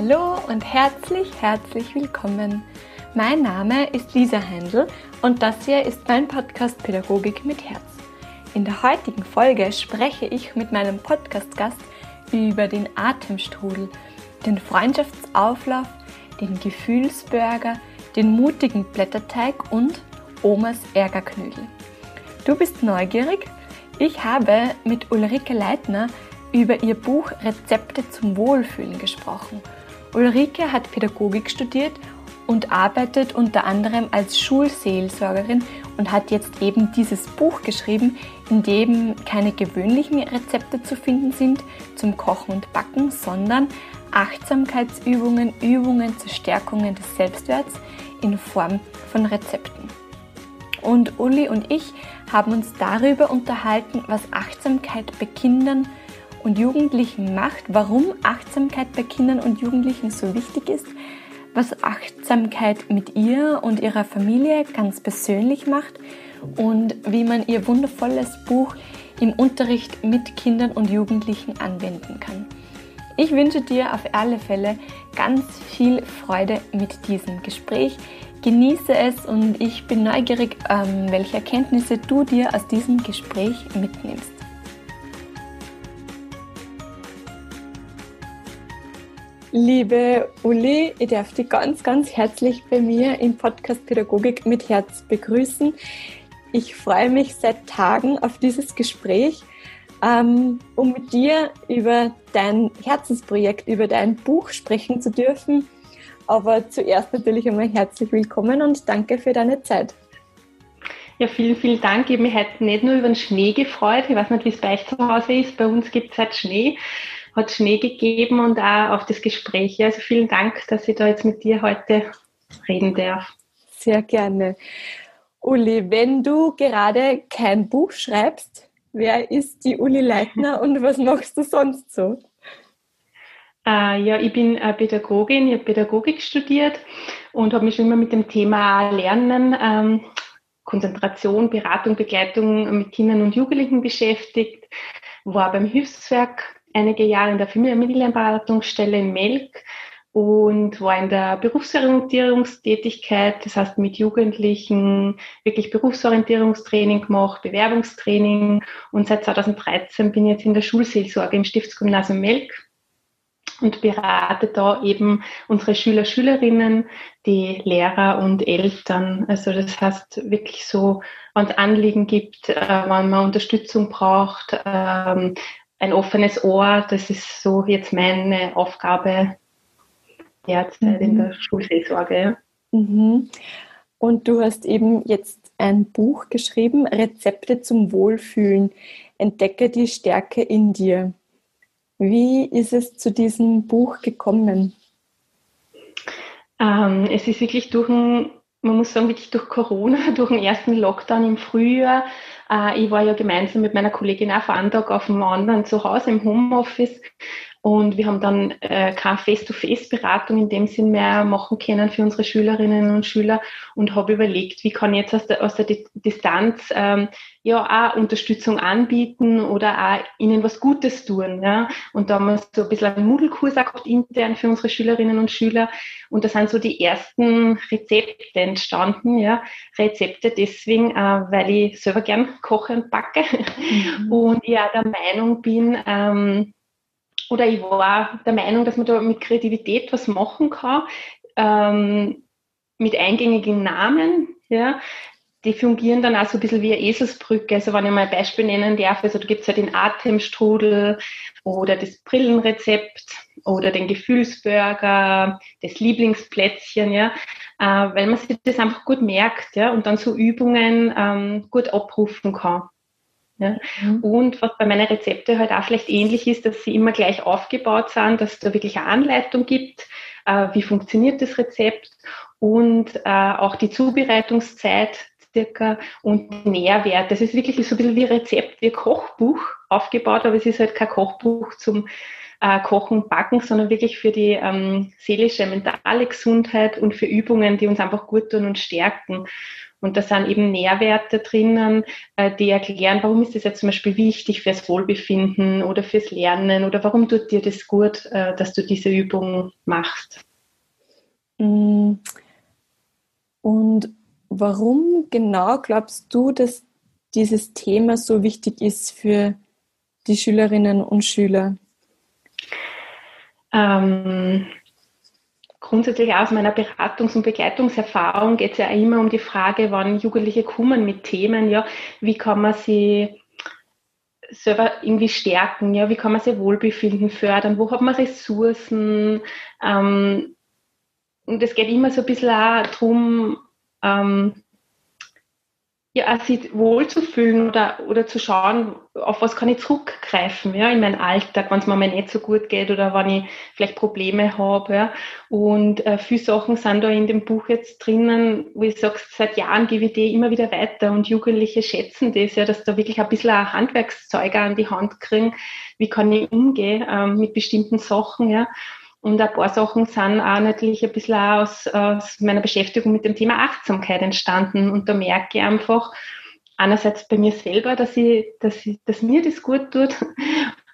Hallo und herzlich, herzlich willkommen. Mein Name ist Lisa Händel und das hier ist mein Podcast Pädagogik mit Herz. In der heutigen Folge spreche ich mit meinem Podcast-Gast über den Atemstrudel, den Freundschaftsauflauf, den Gefühlsburger, den mutigen Blätterteig und Omas Ärgerknödel. Du bist neugierig? Ich habe mit Ulrike Leitner über ihr Buch Rezepte zum Wohlfühlen gesprochen. Ulrike hat Pädagogik studiert und arbeitet unter anderem als Schulseelsorgerin und hat jetzt eben dieses Buch geschrieben, in dem keine gewöhnlichen Rezepte zu finden sind zum Kochen und Backen, sondern Achtsamkeitsübungen, Übungen zur Stärkung des Selbstwerts in Form von Rezepten. Und Uli und ich haben uns darüber unterhalten, was Achtsamkeit bei Kindern und Jugendlichen macht, warum Achtsamkeit bei Kindern und Jugendlichen so wichtig ist, was Achtsamkeit mit ihr und ihrer Familie ganz persönlich macht und wie man ihr wundervolles Buch im Unterricht mit Kindern und Jugendlichen anwenden kann. Ich wünsche dir auf alle Fälle ganz viel Freude mit diesem Gespräch. Genieße es und ich bin neugierig, ähm, welche Erkenntnisse du dir aus diesem Gespräch mitnimmst. Liebe Uli, ich darf dich ganz, ganz herzlich bei mir im Podcast Pädagogik mit Herz begrüßen. Ich freue mich seit Tagen auf dieses Gespräch, ähm, um mit dir über dein Herzensprojekt, über dein Buch sprechen zu dürfen. Aber zuerst natürlich einmal herzlich willkommen und danke für deine Zeit. Ja, vielen, vielen Dank. Ich habe mich heute nicht nur über den Schnee gefreut. Ich weiß nicht, wie es bei euch zu Hause ist. Bei uns gibt es halt Schnee hat Schnee gegeben und auch auf das Gespräch. Also vielen Dank, dass ich da jetzt mit dir heute reden darf. Sehr gerne. Uli, wenn du gerade kein Buch schreibst, wer ist die Uli Leitner und was machst du sonst so? Äh, ja, ich bin äh, Pädagogin, ich habe Pädagogik studiert und habe mich schon immer mit dem Thema Lernen, ähm, Konzentration, Beratung, Begleitung mit Kindern und Jugendlichen beschäftigt, war beim Hilfswerk einige Jahre in der Familienberatungsstelle in Melk und war in der Berufsorientierungstätigkeit, das heißt mit Jugendlichen wirklich Berufsorientierungstraining gemacht, Bewerbungstraining und seit 2013 bin ich jetzt in der Schulseelsorge im Stiftsgymnasium Melk und berate da eben unsere Schüler, Schülerinnen, die Lehrer und Eltern. Also das heißt wirklich so, wenn es Anliegen gibt, äh, wenn man Unterstützung braucht, ähm, ein offenes Ohr, das ist so jetzt meine Aufgabe derzeit mhm. in der Schulseelsorge. Mhm. Und du hast eben jetzt ein Buch geschrieben, Rezepte zum Wohlfühlen. Entdecke die Stärke in dir. Wie ist es zu diesem Buch gekommen? Ähm, es ist wirklich durch ein, man muss sagen, wirklich durch Corona, durch den ersten Lockdown im Frühjahr ich war ja gemeinsam mit meiner Kollegin auch Tag auf dem anderen zu Hause im Homeoffice und wir haben dann äh, keine Face-to-Face-Beratung in dem Sinn mehr machen können für unsere Schülerinnen und Schüler und habe überlegt, wie kann ich jetzt aus der, aus der Distanz ähm, ja auch Unterstützung anbieten oder auch ihnen was Gutes tun. Ja? Und da haben wir so ein bisschen einen Moodle-Kurs gehabt intern für unsere Schülerinnen und Schüler und da sind so die ersten Rezepte entstanden. Ja? Rezepte deswegen, äh, weil ich selber gern koche und backe mhm. und ich auch der Meinung bin, ähm, oder ich war der Meinung, dass man da mit Kreativität was machen kann, ähm, mit eingängigen Namen, ja, die fungieren dann auch so ein bisschen wie eine Eselsbrücke. Also wenn ich mal ein Beispiel nennen darf, also da gibt es ja den Atemstrudel oder das Brillenrezept oder den Gefühlsburger, das Lieblingsplätzchen, ja, äh, weil man sich das einfach gut merkt, ja, und dann so Übungen ähm, gut abrufen kann. Ja. Mhm. Und was bei meinen Rezepte halt auch vielleicht ähnlich ist, dass sie immer gleich aufgebaut sind, dass es da wirklich eine Anleitung gibt, äh, wie funktioniert das Rezept und äh, auch die Zubereitungszeit circa und Nährwert. Das ist wirklich so ein bisschen wie Rezept, wie Kochbuch aufgebaut, aber es ist halt kein Kochbuch zum äh, Kochen, Backen, sondern wirklich für die ähm, seelische, mentale Gesundheit und für Übungen, die uns einfach gut tun und stärken. Und da sind eben Nährwerte drinnen, äh, die erklären, warum ist das jetzt zum Beispiel wichtig fürs Wohlbefinden oder fürs Lernen oder warum tut dir das gut, äh, dass du diese Übung machst. Mm. Und warum genau glaubst du, dass dieses Thema so wichtig ist für die Schülerinnen und Schüler? Ähm, grundsätzlich aus meiner Beratungs- und Begleitungserfahrung geht es ja immer um die Frage, wann Jugendliche kommen mit Themen, ja, wie kann man sie selber irgendwie stärken, ja, wie kann man sie Wohlbefinden fördern, wo hat man Ressourcen, ähm, und es geht immer so ein bisschen auch darum, ähm, ja, sich wohlzufühlen oder, oder zu schauen, auf was kann ich zurückgreifen, ja, in meinen Alltag, wenn es mir mal nicht so gut geht oder wenn ich vielleicht Probleme habe, ja. Und äh, viele Sachen sind da in dem Buch jetzt drinnen, wo ich sage, seit Jahren gebe ich die immer wieder weiter und Jugendliche schätzen das ja, dass da wirklich ein bisschen ein Handwerkszeug an die Hand kriegen, wie kann ich umgehen ähm, mit bestimmten Sachen, ja. Und ein paar Sachen sind auch natürlich ein bisschen aus, aus meiner Beschäftigung mit dem Thema Achtsamkeit entstanden. Und da merke ich einfach, einerseits bei mir selber, dass, ich, dass, ich, dass mir das gut tut.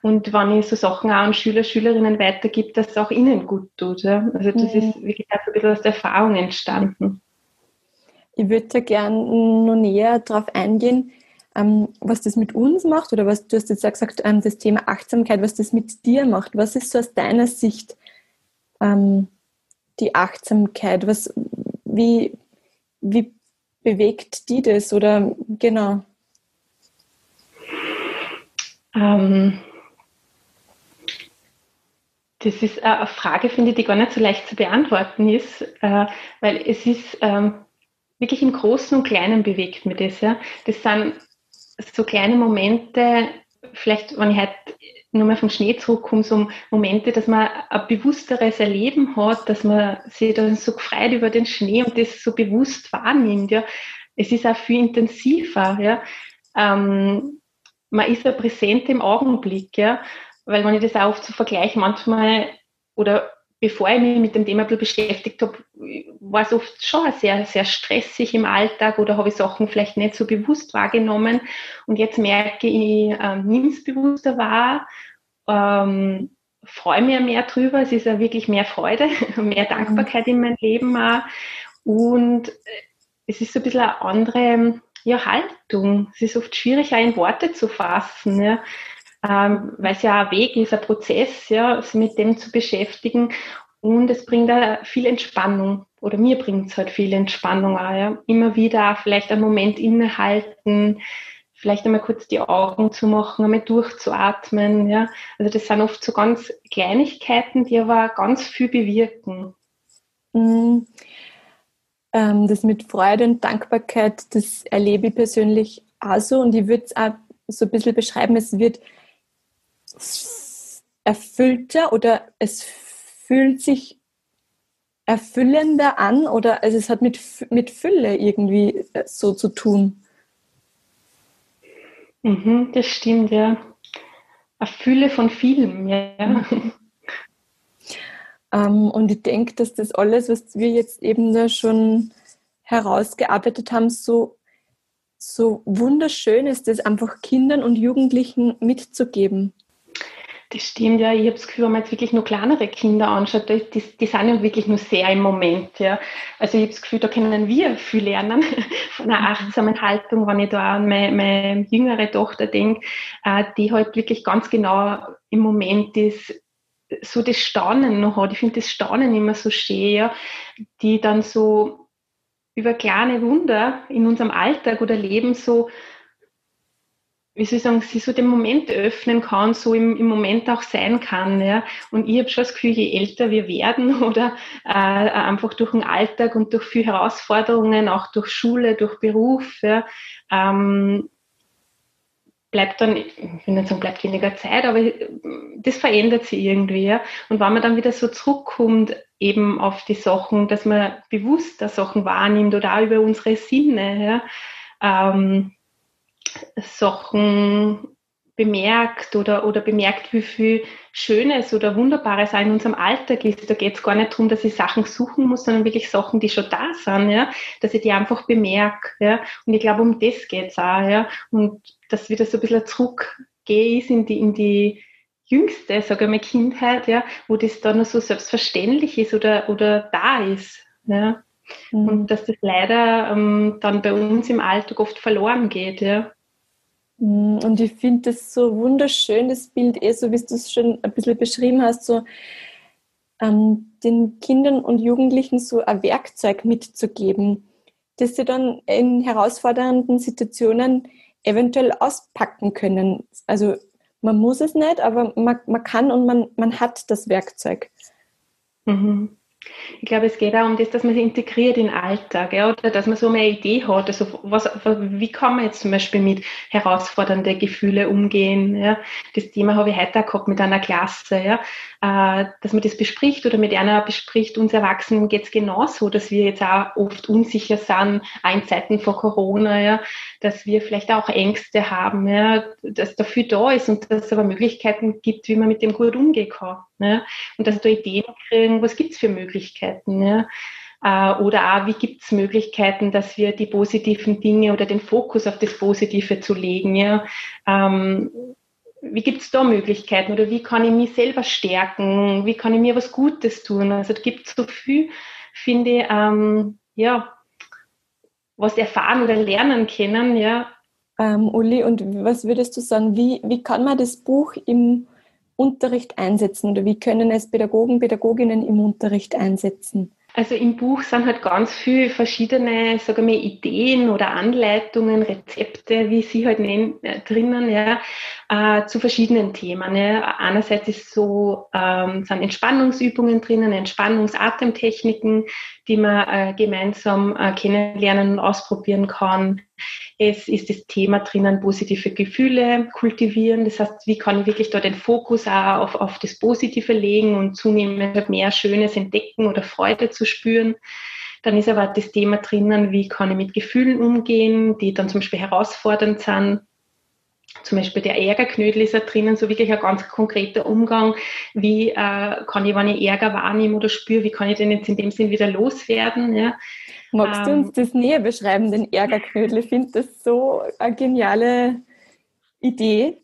Und wenn ich so Sachen auch an Schüler, Schülerinnen weitergebe, dass es auch ihnen gut tut. Ja. Also das mhm. ist wirklich auch ein bisschen aus der Erfahrung entstanden. Ich würde da gerne noch näher darauf eingehen, ähm, was das mit uns macht oder was du hast jetzt auch gesagt, ähm, das Thema Achtsamkeit, was das mit dir macht. Was ist so aus deiner Sicht ähm, die Achtsamkeit? Was, wie, wie bewegt die das? Oder genau? Ähm, das ist eine Frage, finde ich, die gar nicht so leicht zu beantworten ist, äh, weil es ist ähm, wirklich im Großen und Kleinen bewegt mir das. Ja. Das sind so kleine Momente, vielleicht, wenn ich halt nur mal vom Schnee zurückkomme, so Momente, dass man ein bewussteres Erleben hat, dass man sich dann so gefreut über den Schnee und das so bewusst wahrnimmt. Ja. Es ist auch viel intensiver. Ja. Ähm, man ist ja präsent im Augenblick, ja, weil wenn ich das auch oft so vergleiche, manchmal oder bevor ich mich mit dem Thema beschäftigt habe, war es oft schon sehr, sehr stressig im Alltag oder habe ich Sachen vielleicht nicht so bewusst wahrgenommen. Und jetzt merke ich, äh, nimm es bewusster wahr, ähm, freue mich mehr drüber. Es ist ja wirklich mehr Freude, mehr Dankbarkeit in meinem Leben auch. Und es ist so ein bisschen eine andere ja, Haltung. Es ist oft schwierig, auch in Worte zu fassen. Ja ähm, weil es ja ein Weg ist, ein Prozess, ja, sich mit dem zu beschäftigen. Und es bringt da viel Entspannung oder mir bringt es halt viel Entspannung auch, ja. Immer wieder vielleicht einen Moment innehalten, vielleicht einmal kurz die Augen zu machen, einmal durchzuatmen, ja. Also das sind oft so ganz Kleinigkeiten, die aber ganz viel bewirken. Mhm. Ähm, das mit Freude und Dankbarkeit, das erlebe ich persönlich auch so und ich würde es auch so ein bisschen beschreiben, es wird erfüllter oder es fühlt sich erfüllender an oder also es hat mit, mit Fülle irgendwie äh, so zu tun. Mhm, das stimmt, ja. Eine Fülle von vielem, ja. Ähm, und ich denke, dass das alles, was wir jetzt eben da schon herausgearbeitet haben, so, so wunderschön ist, das einfach Kindern und Jugendlichen mitzugeben. Das stimmt, ja. Ich habe das Gefühl, wenn man jetzt wirklich nur kleinere Kinder anschaut, die, die sind ja wirklich nur sehr im Moment. Ja. Also ich habe das Gefühl, da können wir viel lernen von einer achtsamen Haltung, wenn ich da an meine, meine jüngere Tochter denke, äh, die halt wirklich ganz genau im Moment ist, so das Staunen noch hat. Ich finde das Staunen immer so schön, ja, die dann so über kleine Wunder in unserem Alltag oder Leben so wie soll ich sagen, sie so den Moment öffnen kann, so im, im Moment auch sein kann. Ja. Und ich habe schon das Gefühl, je älter wir werden oder äh, einfach durch den Alltag und durch viele Herausforderungen, auch durch Schule, durch Beruf, ja, ähm, bleibt dann, ich will nicht sagen, bleibt weniger Zeit, aber das verändert sich irgendwie. Ja. Und wenn man dann wieder so zurückkommt, eben auf die Sachen, dass man bewusster Sachen wahrnimmt oder auch über unsere Sinne, ja, ähm, Sachen bemerkt oder, oder bemerkt, wie viel Schönes oder Wunderbares auch in unserem Alltag ist. Da geht es gar nicht darum, dass ich Sachen suchen muss, sondern wirklich Sachen, die schon da sind, ja, dass ich die einfach bemerke. Ja. Und ich glaube, um das geht es auch, ja. Und dass wieder so ein bisschen zurückgehe ist in die, in die jüngste, sage ich mal, Kindheit, ja, wo das dann noch so selbstverständlich ist oder, oder da ist. Ja. Mhm. Und dass das leider ähm, dann bei uns im Alltag oft verloren geht, ja. Mhm. Und ich finde das so wunderschön, das Bild, eh so wie du es schon ein bisschen beschrieben hast, so ähm, den Kindern und Jugendlichen so ein Werkzeug mitzugeben, das sie dann in herausfordernden Situationen eventuell auspacken können. Also man muss es nicht, aber man, man kann und man, man hat das Werkzeug. Mhm. Ich glaube, es geht auch um das, dass man sie integriert in den Alltag, ja, oder dass man so eine Idee hat. Also was, wie kann man jetzt zum Beispiel mit herausfordernden Gefühlen umgehen? Ja? Das Thema habe ich heute auch gehabt mit einer Klasse, ja? Äh, dass man das bespricht oder mit einer bespricht. Uns Erwachsenen geht es genauso, dass wir jetzt auch oft unsicher sind, auch in Zeiten vor Corona, ja? dass wir vielleicht auch Ängste haben, ja? dass dafür da ist und dass es aber Möglichkeiten gibt, wie man mit dem gut umgehen kann. Ja? Und dass da Ideen kriegen, was gibt es für Möglichkeiten. Äh, oder auch, wie gibt es Möglichkeiten, dass wir die positiven Dinge oder den Fokus auf das Positive zu legen. Ja? Ähm, wie gibt es da Möglichkeiten oder wie kann ich mich selber stärken? Wie kann ich mir was Gutes tun? Also es gibt so viel, finde ich, ähm, ja, was erfahren oder lernen können, ja. Ähm, Uli, und was würdest du sagen, wie, wie kann man das Buch im Unterricht einsetzen oder wie können es Pädagogen, Pädagoginnen im Unterricht einsetzen? Also im Buch sind halt ganz viele verschiedene, sagen wir, Ideen oder Anleitungen, Rezepte, wie sie halt nennen, äh, drinnen, ja, äh, zu verschiedenen Themen. Ja. Einerseits ist so, ähm, sind Entspannungsübungen drinnen, Entspannungsatemtechniken, die man äh, gemeinsam äh, kennenlernen und ausprobieren kann. Es ist das Thema drinnen, positive Gefühle kultivieren. Das heißt, wie kann ich wirklich da den Fokus auch auf, auf das Positive legen und zunehmend mehr Schönes entdecken oder Freude zu spüren. Dann ist aber das Thema drinnen, wie kann ich mit Gefühlen umgehen, die dann zum Beispiel herausfordernd sind zum Beispiel der Ärgerknödel ist da drinnen, so wirklich ein ganz konkreter Umgang. Wie äh, kann ich, wenn ich Ärger wahrnehme oder spüre, wie kann ich den jetzt in dem Sinn wieder loswerden? Ja? Magst ähm, du uns das näher beschreiben, den Ärgerknödel? Ich finde das so eine geniale Idee.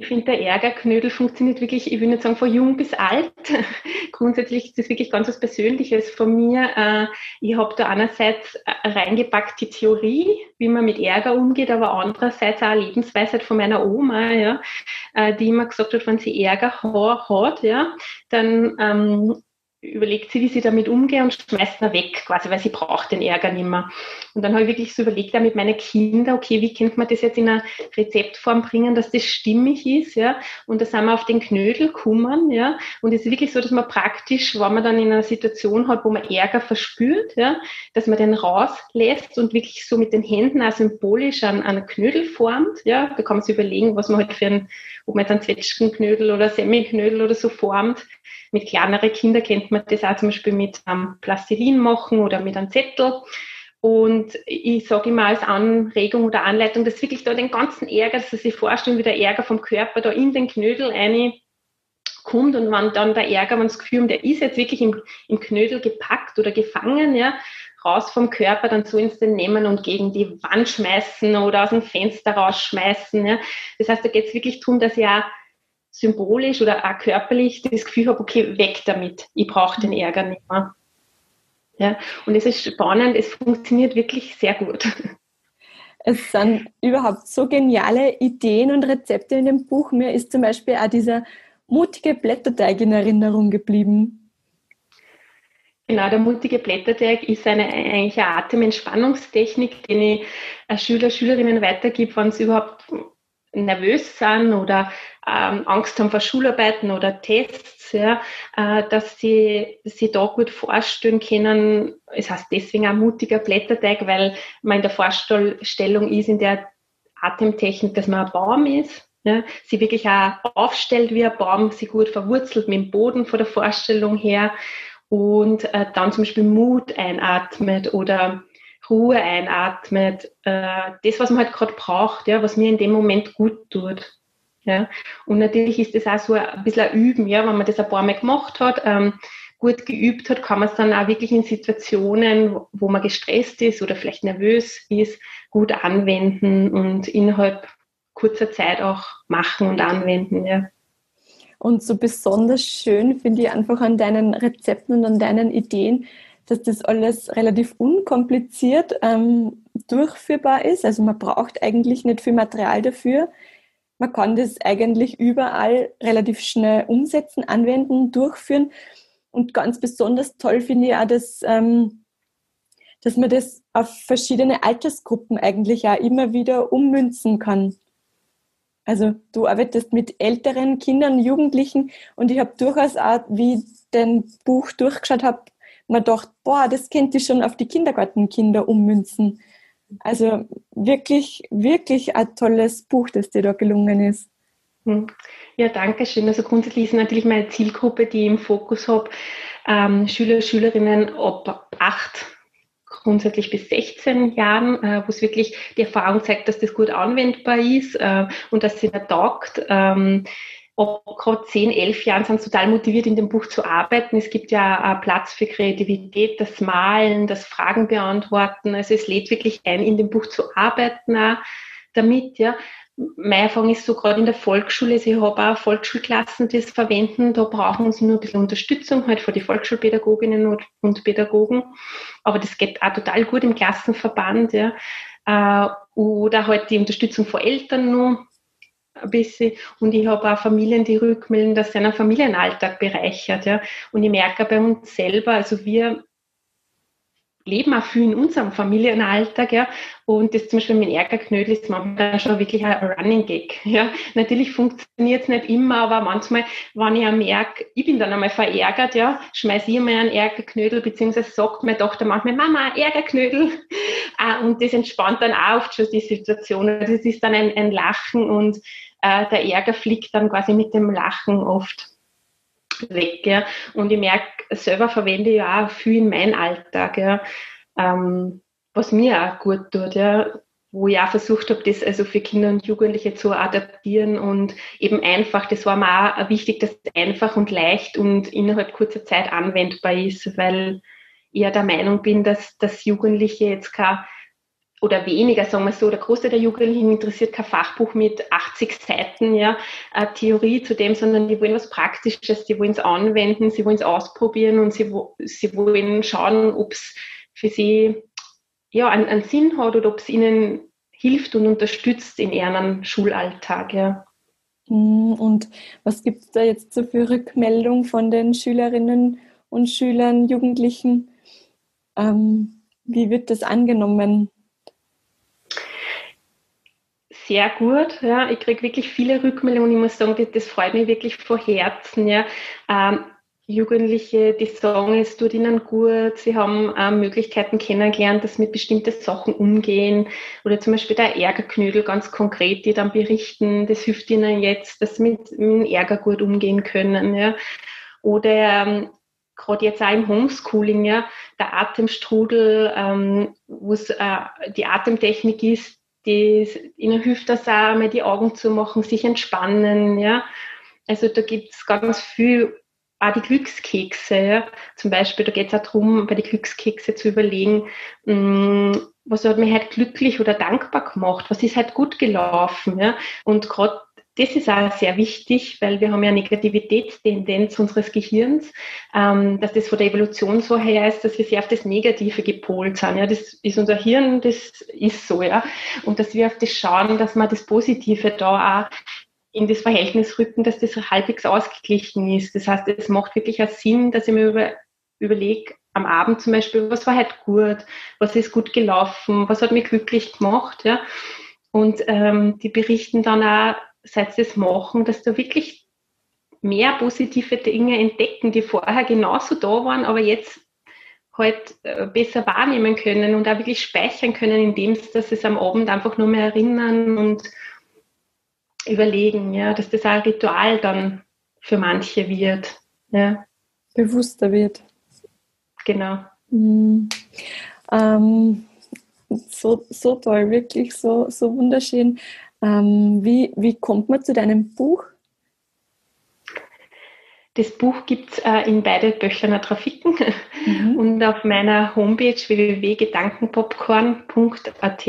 Ich finde, der Ärgerknödel funktioniert wirklich, ich will nicht sagen von jung bis alt. Grundsätzlich ist das wirklich ganz was Persönliches von mir. Äh, ich habe da einerseits reingepackt die Theorie, wie man mit Ärger umgeht, aber andererseits auch eine Lebensweisheit von meiner Oma, ja, äh, die immer gesagt hat, wenn sie Ärger hat, ja, dann ähm, überlegt sie, wie sie damit umgeht und schmeißt ihn weg, quasi, weil sie braucht den Ärger nicht mehr. Und dann habe ich wirklich so überlegt, ja, mit meinen Kindern, okay, wie könnte man das jetzt in eine Rezeptform bringen, dass das stimmig ist, ja. Und da sind wir auf den Knödel gekommen, ja. Und es ist wirklich so, dass man praktisch, wenn man dann in einer Situation hat, wo man Ärger verspürt, ja, dass man den rauslässt und wirklich so mit den Händen auch symbolisch an, an Knödel formt, ja. Da kann man sich überlegen, was man halt für ein, ob man jetzt einen Zwetschgenknödel oder Semmelknödel oder so formt mit kleineren Kindern kennt man das auch zum Beispiel mit ähm, Plastilin machen oder mit einem Zettel. Und ich sage immer als Anregung oder Anleitung, dass wirklich da den ganzen Ärger, dass Sie sich vorstellen, wie der Ärger vom Körper da in den Knödel eine kommt und wenn dann der Ärger, wenn das Gefühl, der ist jetzt wirklich im, im Knödel gepackt oder gefangen, ja, raus vom Körper, dann so ins den nehmen und gegen die Wand schmeißen oder aus dem Fenster rausschmeißen. Ja. Das heißt, da geht es wirklich darum, dass ich auch symbolisch oder auch körperlich das Gefühl habe, okay, weg damit, ich brauche den Ärger nicht mehr. Ja, und es ist spannend, es funktioniert wirklich sehr gut. Es sind überhaupt so geniale Ideen und Rezepte in dem Buch. Mir ist zum Beispiel auch dieser mutige Blätterteig in Erinnerung geblieben. Genau, der mutige Blätterteig ist eine, eigentlich eine Atementspannungstechnik, die ich Schüler, Schülerinnen weitergebe, wenn sie überhaupt nervös sind oder ähm, Angst haben vor Schularbeiten oder Tests, ja, äh, dass sie sich da gut vorstellen können. Es heißt deswegen ein mutiger Blätterteig, weil man in der Vorstellung ist, in der Atemtechnik, dass man ein Baum ist. Ja, sie wirklich auch aufstellt wie ein Baum, sie gut verwurzelt mit dem Boden von der Vorstellung her und äh, dann zum Beispiel Mut einatmet oder Ruhe einatmet, äh, das, was man halt gerade braucht, ja, was mir in dem Moment gut tut. Ja. Und natürlich ist das auch so ein bisschen ein Üben, ja, wenn man das ein paar Mal gemacht hat, ähm, gut geübt hat, kann man es dann auch wirklich in Situationen, wo man gestresst ist oder vielleicht nervös ist, gut anwenden und innerhalb kurzer Zeit auch machen und anwenden. Ja. Und so besonders schön finde ich einfach an deinen Rezepten und an deinen Ideen, dass das alles relativ unkompliziert ähm, durchführbar ist. Also man braucht eigentlich nicht viel Material dafür. Man kann das eigentlich überall relativ schnell umsetzen, anwenden, durchführen. Und ganz besonders toll finde ich auch, dass, ähm, dass man das auf verschiedene Altersgruppen eigentlich auch immer wieder ummünzen kann. Also du arbeitest mit älteren Kindern, Jugendlichen und ich habe durchaus auch, wie ich dein Buch durchgeschaut habe, mir gedacht, boah, das könnte ich schon auf die Kindergartenkinder ummünzen. Also wirklich, wirklich ein tolles Buch, das dir da gelungen ist. Hm. Ja, danke schön. Also grundsätzlich ist natürlich meine Zielgruppe, die ich im Fokus habe, ähm, Schüler, Schülerinnen ab acht grundsätzlich bis 16 Jahren, äh, wo es wirklich die Erfahrung zeigt, dass das gut anwendbar ist äh, und dass sie da taugt. Ähm, ab gerade 10, 11 Jahren sind total motiviert, in dem Buch zu arbeiten. Es gibt ja Platz für Kreativität, das Malen, das Fragen beantworten. Also es lädt wirklich ein, in dem Buch zu arbeiten auch damit, ja meine Erfahrung ist so gerade in der Volksschule, also ich habe auch Volksschulklassen, die es verwenden, da brauchen sie nur ein bisschen Unterstützung halt von den Volksschulpädagoginnen und, und, Pädagogen, aber das geht auch total gut im Klassenverband, ja, äh, oder halt die Unterstützung von Eltern nur ein bisschen und ich habe auch Familien, die rückmelden, dass sie einen Familienalltag bereichert, ja, und ich merke bei uns selber, also wir leben auch viel in unserem Familienalltag, ja. Und das zum Beispiel mit Ärgerknödel ist manchmal schon wirklich ein Running Gag, ja. Natürlich funktioniert es nicht immer, aber manchmal, wenn ich merke, ich bin dann einmal verärgert, ja, schmeiße ich mal einen Ärgerknödel, beziehungsweise sagt meine Tochter manchmal, Mama, Ärgerknödel. Ah, und das entspannt dann auch oft schon die Situation. Das ist dann ein, ein Lachen und äh, der Ärger fliegt dann quasi mit dem Lachen oft weg. Ja. Und ich merke, selber verwende ich auch viel in meinem Alltag, ja. Ähm, was mir auch gut tut, ja. wo ich auch versucht habe, das also für Kinder und Jugendliche zu adaptieren und eben einfach, das war mir auch wichtig, dass es einfach und leicht und innerhalb kurzer Zeit anwendbar ist, weil ich ja der Meinung bin, dass, dass Jugendliche jetzt kein oder weniger, sagen wir so, der Großteil der Jugendlichen interessiert kein Fachbuch mit 80 Seiten, ja, äh, Theorie zu dem, sondern die wollen was Praktisches, die wollen es anwenden, sie wollen es ausprobieren und sie, sie wollen schauen, ob es für sie ja, einen, einen Sinn hat oder ob es ihnen hilft und unterstützt in ihrem Schulalltag, ja. Hm, und was gibt es da jetzt so für Rückmeldung von den Schülerinnen und Schülern, Jugendlichen? Ähm, wie wird das angenommen? Sehr gut. Ja. Ich kriege wirklich viele Rückmeldungen. Ich muss sagen, das, das freut mich wirklich von Herzen. Ja. Ähm, Jugendliche, die sagen, es tut ihnen gut, sie haben ähm, Möglichkeiten kennengelernt, dass mit bestimmten Sachen umgehen oder zum Beispiel der Ärgerknödel ganz konkret, die dann berichten, das hilft ihnen jetzt, dass sie mit, mit Ärger gut umgehen können. Ja. Oder ähm, gerade jetzt auch im Homeschooling, ja, der Atemstrudel, ähm, wo es äh, die Atemtechnik ist, die, ihnen hilft das auch, die Augen zu machen, sich entspannen, ja. Also da gibt es ganz viel, auch die Glückskekse, ja. Zum Beispiel, da geht es auch darum, bei den Glückskekse zu überlegen, mh, mm, was hat mich halt glücklich oder dankbar gemacht, was ist halt gut gelaufen, ja. Und gerade das ist auch sehr wichtig, weil wir haben ja Negativitätstendenz unseres Gehirns, ähm, dass das von der Evolution so her ist, dass wir sehr auf das Negative gepolt sind. Ja, das ist unser Hirn, das ist so, ja. Und dass wir auf das schauen, dass man das Positive da auch in das Verhältnis rücken, dass das halbwegs ausgeglichen ist. Das heißt, es macht wirklich einen Sinn, dass ich mir über, überlege, am Abend zum Beispiel, was war halt gut, was ist gut gelaufen, was hat mich glücklich gemacht, ja. Und ähm, die berichten dann auch, seit sie es machen, dass da wirklich mehr positive Dinge entdecken, die vorher genauso da waren, aber jetzt halt äh, besser wahrnehmen können und auch wirklich speichern können, indem sie es am Abend einfach nur mehr erinnern und überlegen, ja, dass das auch ein Ritual dann für manche wird. Ja. Bewusster wird. Genau. Mhm. Ähm, so, so toll, wirklich so, so wunderschön. Ähm, wie, wie kommt man zu deinem Buch? Das Buch gibt es äh, in beide Böchleiner Trafiken mhm. und auf meiner Homepage www.gedankenpopcorn.at.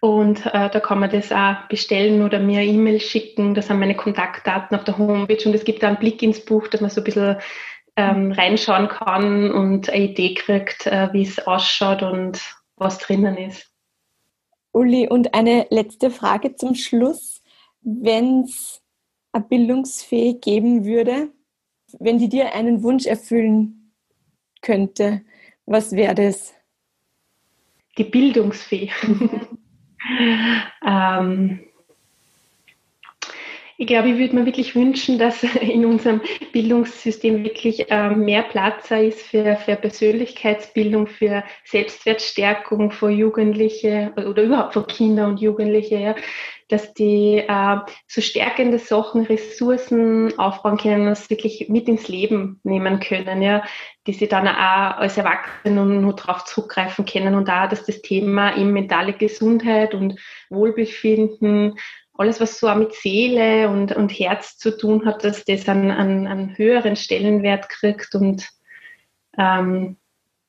Und äh, da kann man das auch bestellen oder mir E-Mail schicken. Das sind meine Kontaktdaten auf der Homepage und es gibt da einen Blick ins Buch, dass man so ein bisschen ähm, reinschauen kann und eine Idee kriegt, äh, wie es ausschaut und was drinnen ist. Uli, und eine letzte Frage zum Schluss. Wenn es eine Bildungsfee geben würde, wenn die dir einen Wunsch erfüllen könnte, was wäre das? Die Bildungsfee. ähm, ich glaube, ich würde mir wirklich wünschen, dass in unserem Bildungssystem wirklich äh, mehr Platz ist für, für Persönlichkeitsbildung, für Selbstwertstärkung für Jugendliche oder überhaupt für Kinder und Jugendliche, ja, dass die äh, so stärkende Sachen, Ressourcen aufbauen können, das wirklich mit ins Leben nehmen können, ja, die sie dann auch als Erwachsene nur darauf zurückgreifen können und da, dass das Thema eben mentale Gesundheit und Wohlbefinden alles, was so auch mit Seele und, und Herz zu tun hat, dass das einen, einen, einen höheren Stellenwert kriegt und ähm,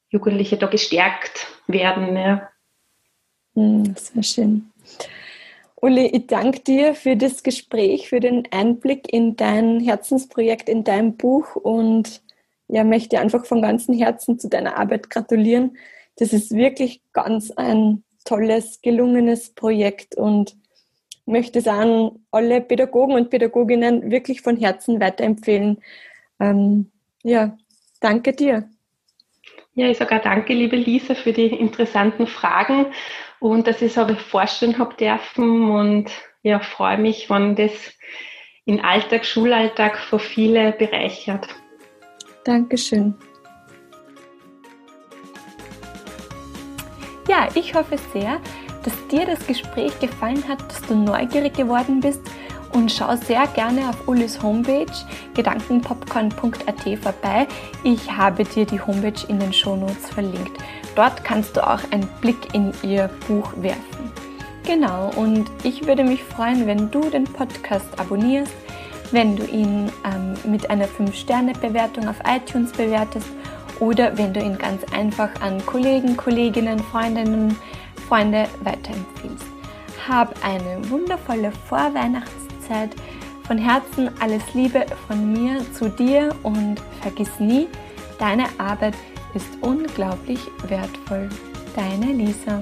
Jugendliche da gestärkt werden. Ja. Hm, sehr schön. Uli, ich danke dir für das Gespräch, für den Einblick in dein Herzensprojekt, in dein Buch und ja, möchte einfach von ganzem Herzen zu deiner Arbeit gratulieren. Das ist wirklich ganz ein tolles, gelungenes Projekt und möchte es an alle Pädagogen und Pädagoginnen wirklich von Herzen weiterempfehlen. Ähm, ja, danke dir. Ja, ich sage auch danke, liebe Lisa, für die interessanten Fragen und dass ich es aber vorstellen habe dürfen und ja, freue mich, wenn das in Alltag, Schulalltag für viele bereichert. Dankeschön. Ja, ich hoffe sehr, dass dir das Gespräch gefallen hat, dass du neugierig geworden bist und schau sehr gerne auf Ulis Homepage gedankenpopcorn.at vorbei. Ich habe dir die Homepage in den Shownotes verlinkt. Dort kannst du auch einen Blick in ihr Buch werfen. Genau, und ich würde mich freuen, wenn du den Podcast abonnierst, wenn du ihn ähm, mit einer 5-Sterne-Bewertung auf iTunes bewertest oder wenn du ihn ganz einfach an Kollegen, Kolleginnen, Freundinnen, Freunde weiterempfiehlst. Hab eine wundervolle Vorweihnachtszeit. Von Herzen alles Liebe von mir zu dir und vergiss nie, deine Arbeit ist unglaublich wertvoll. Deine Lisa.